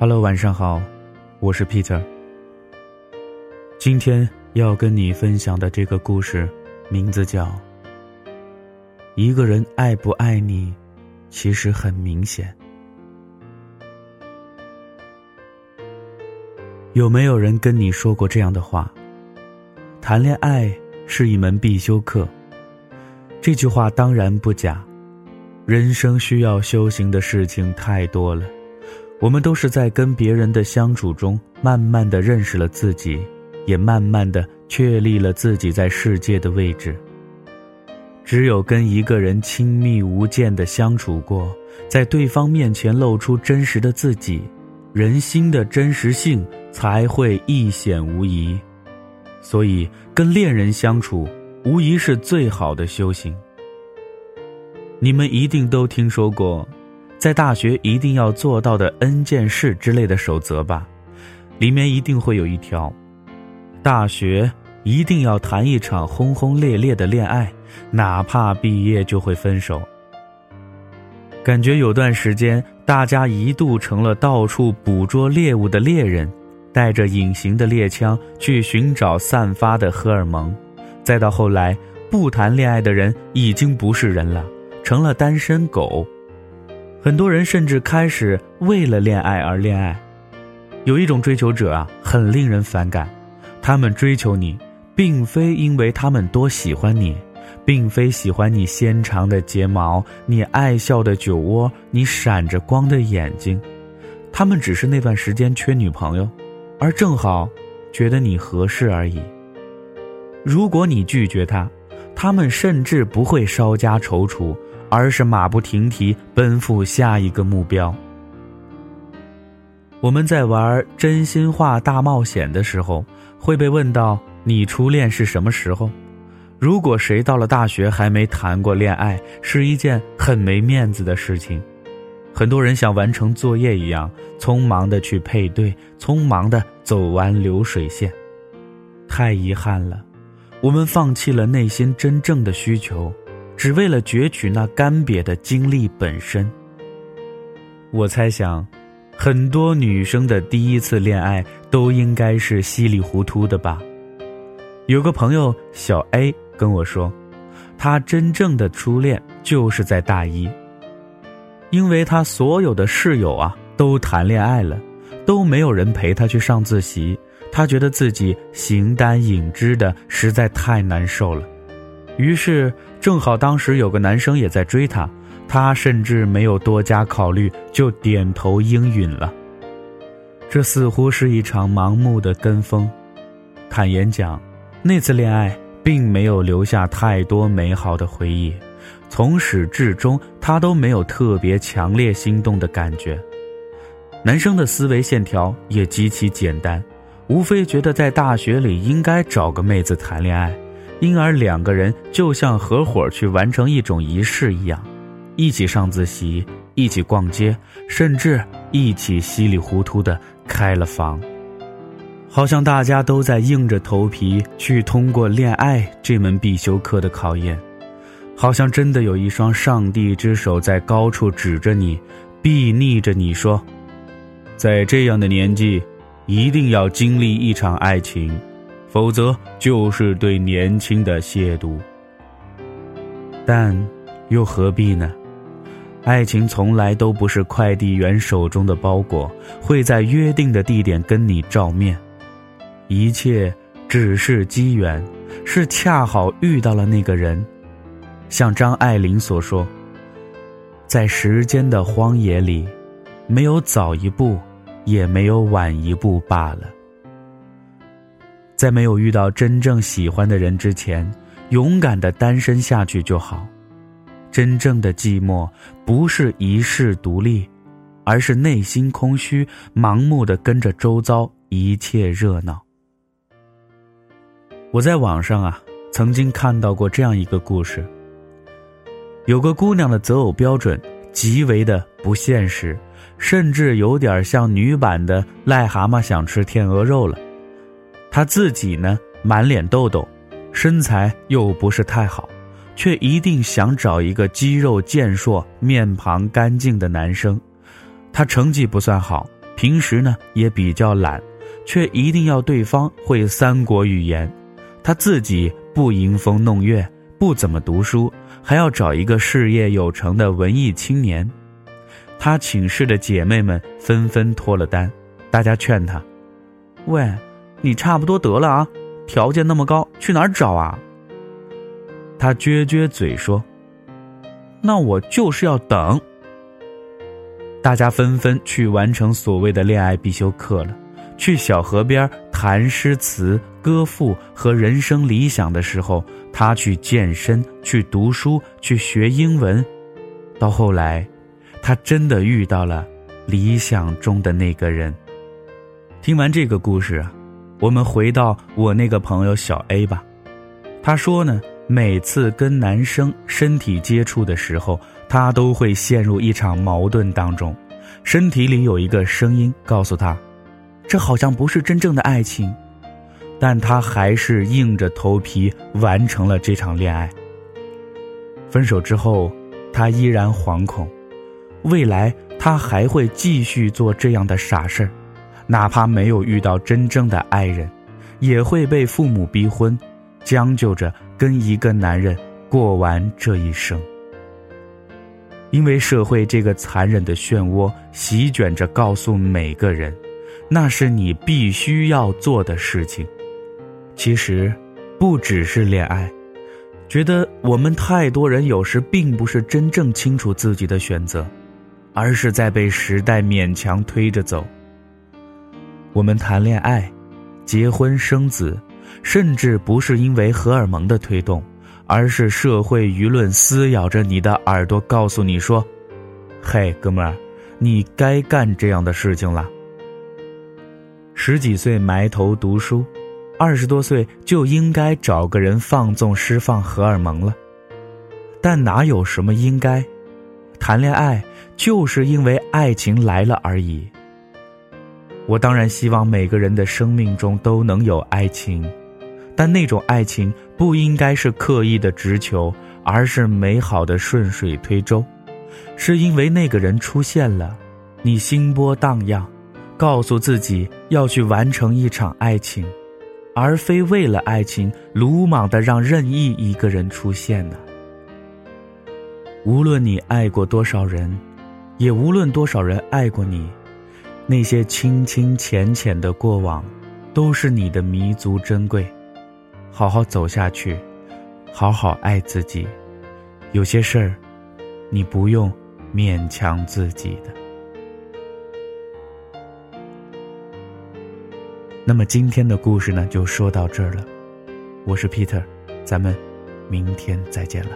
Hello，晚上好，我是 Peter。今天要跟你分享的这个故事，名字叫《一个人爱不爱你，其实很明显》。有没有人跟你说过这样的话？谈恋爱是一门必修课。这句话当然不假。人生需要修行的事情太多了，我们都是在跟别人的相处中，慢慢的认识了自己，也慢慢的确立了自己在世界的位置。只有跟一个人亲密无间的相处过，在对方面前露出真实的自己，人心的真实性才会一显无疑。所以，跟恋人相处，无疑是最好的修行。你们一定都听说过，在大学一定要做到的 N 件事之类的守则吧？里面一定会有一条：大学一定要谈一场轰轰烈烈的恋爱，哪怕毕业就会分手。感觉有段时间，大家一度成了到处捕捉猎物的猎人，带着隐形的猎枪去寻找散发的荷尔蒙。再到后来，不谈恋爱的人已经不是人了。成了单身狗，很多人甚至开始为了恋爱而恋爱。有一种追求者啊，很令人反感。他们追求你，并非因为他们多喜欢你，并非喜欢你纤长的睫毛、你爱笑的酒窝、你闪着光的眼睛，他们只是那段时间缺女朋友，而正好觉得你合适而已。如果你拒绝他，他们甚至不会稍加踌躇。而是马不停蹄奔赴下一个目标。我们在玩真心话大冒险的时候，会被问到你初恋是什么时候？如果谁到了大学还没谈过恋爱，是一件很没面子的事情。很多人像完成作业一样，匆忙的去配对，匆忙的走完流水线。太遗憾了，我们放弃了内心真正的需求。只为了攫取那干瘪的经历本身。我猜想，很多女生的第一次恋爱都应该是稀里糊涂的吧。有个朋友小 A 跟我说，他真正的初恋就是在大一，因为他所有的室友啊都谈恋爱了，都没有人陪他去上自习，他觉得自己形单影只的，实在太难受了。于是，正好当时有个男生也在追她，她甚至没有多加考虑，就点头应允了。这似乎是一场盲目的跟风。坦言讲，那次恋爱并没有留下太多美好的回忆，从始至终他都没有特别强烈心动的感觉。男生的思维线条也极其简单，无非觉得在大学里应该找个妹子谈恋爱。因而两个人就像合伙去完成一种仪式一样，一起上自习，一起逛街，甚至一起稀里糊涂的开了房。好像大家都在硬着头皮去通过恋爱这门必修课的考验，好像真的有一双上帝之手在高处指着你，睥睨着你说，在这样的年纪，一定要经历一场爱情。否则就是对年轻的亵渎。但又何必呢？爱情从来都不是快递员手中的包裹，会在约定的地点跟你照面。一切只是机缘，是恰好遇到了那个人。像张爱玲所说：“在时间的荒野里，没有早一步，也没有晚一步罢了。”在没有遇到真正喜欢的人之前，勇敢的单身下去就好。真正的寂寞不是一世独立，而是内心空虚，盲目的跟着周遭一切热闹。我在网上啊，曾经看到过这样一个故事。有个姑娘的择偶标准极为的不现实，甚至有点像女版的癞蛤蟆想吃天鹅肉了。他自己呢，满脸痘痘，身材又不是太好，却一定想找一个肌肉健硕、面庞干净的男生。他成绩不算好，平时呢也比较懒，却一定要对方会三国语言，他自己不迎风弄月，不怎么读书，还要找一个事业有成的文艺青年。他寝室的姐妹们纷纷脱了单，大家劝他：“喂，你差不多得了啊，条件那么高，去哪儿找啊？”他撅撅嘴说：“那我就是要等。”大家纷纷去完成所谓的恋爱必修课了，去小河边谈诗词歌赋和人生理想的时候，他去健身、去读书、去学英文，到后来。他真的遇到了理想中的那个人。听完这个故事啊，我们回到我那个朋友小 A 吧。他说呢，每次跟男生身体接触的时候，他都会陷入一场矛盾当中，身体里有一个声音告诉他，这好像不是真正的爱情，但他还是硬着头皮完成了这场恋爱。分手之后，他依然惶恐。未来他还会继续做这样的傻事儿，哪怕没有遇到真正的爱人，也会被父母逼婚，将就着跟一个男人过完这一生。因为社会这个残忍的漩涡席卷着，告诉每个人，那是你必须要做的事情。其实，不只是恋爱，觉得我们太多人有时并不是真正清楚自己的选择。而是在被时代勉强推着走。我们谈恋爱、结婚、生子，甚至不是因为荷尔蒙的推动，而是社会舆论撕咬着你的耳朵，告诉你说：“嘿，哥们儿，你该干这样的事情了。”十几岁埋头读书，二十多岁就应该找个人放纵、释放荷尔蒙了。但哪有什么应该？谈恋爱。就是因为爱情来了而已。我当然希望每个人的生命中都能有爱情，但那种爱情不应该是刻意的直求，而是美好的顺水推舟。是因为那个人出现了，你心波荡漾，告诉自己要去完成一场爱情，而非为了爱情鲁莽的让任意一个人出现呢？无论你爱过多少人。也无论多少人爱过你，那些清清浅浅的过往，都是你的弥足珍贵。好好走下去，好好爱自己。有些事儿，你不用勉强自己的。那么今天的故事呢，就说到这儿了。我是 Peter，咱们明天再见了。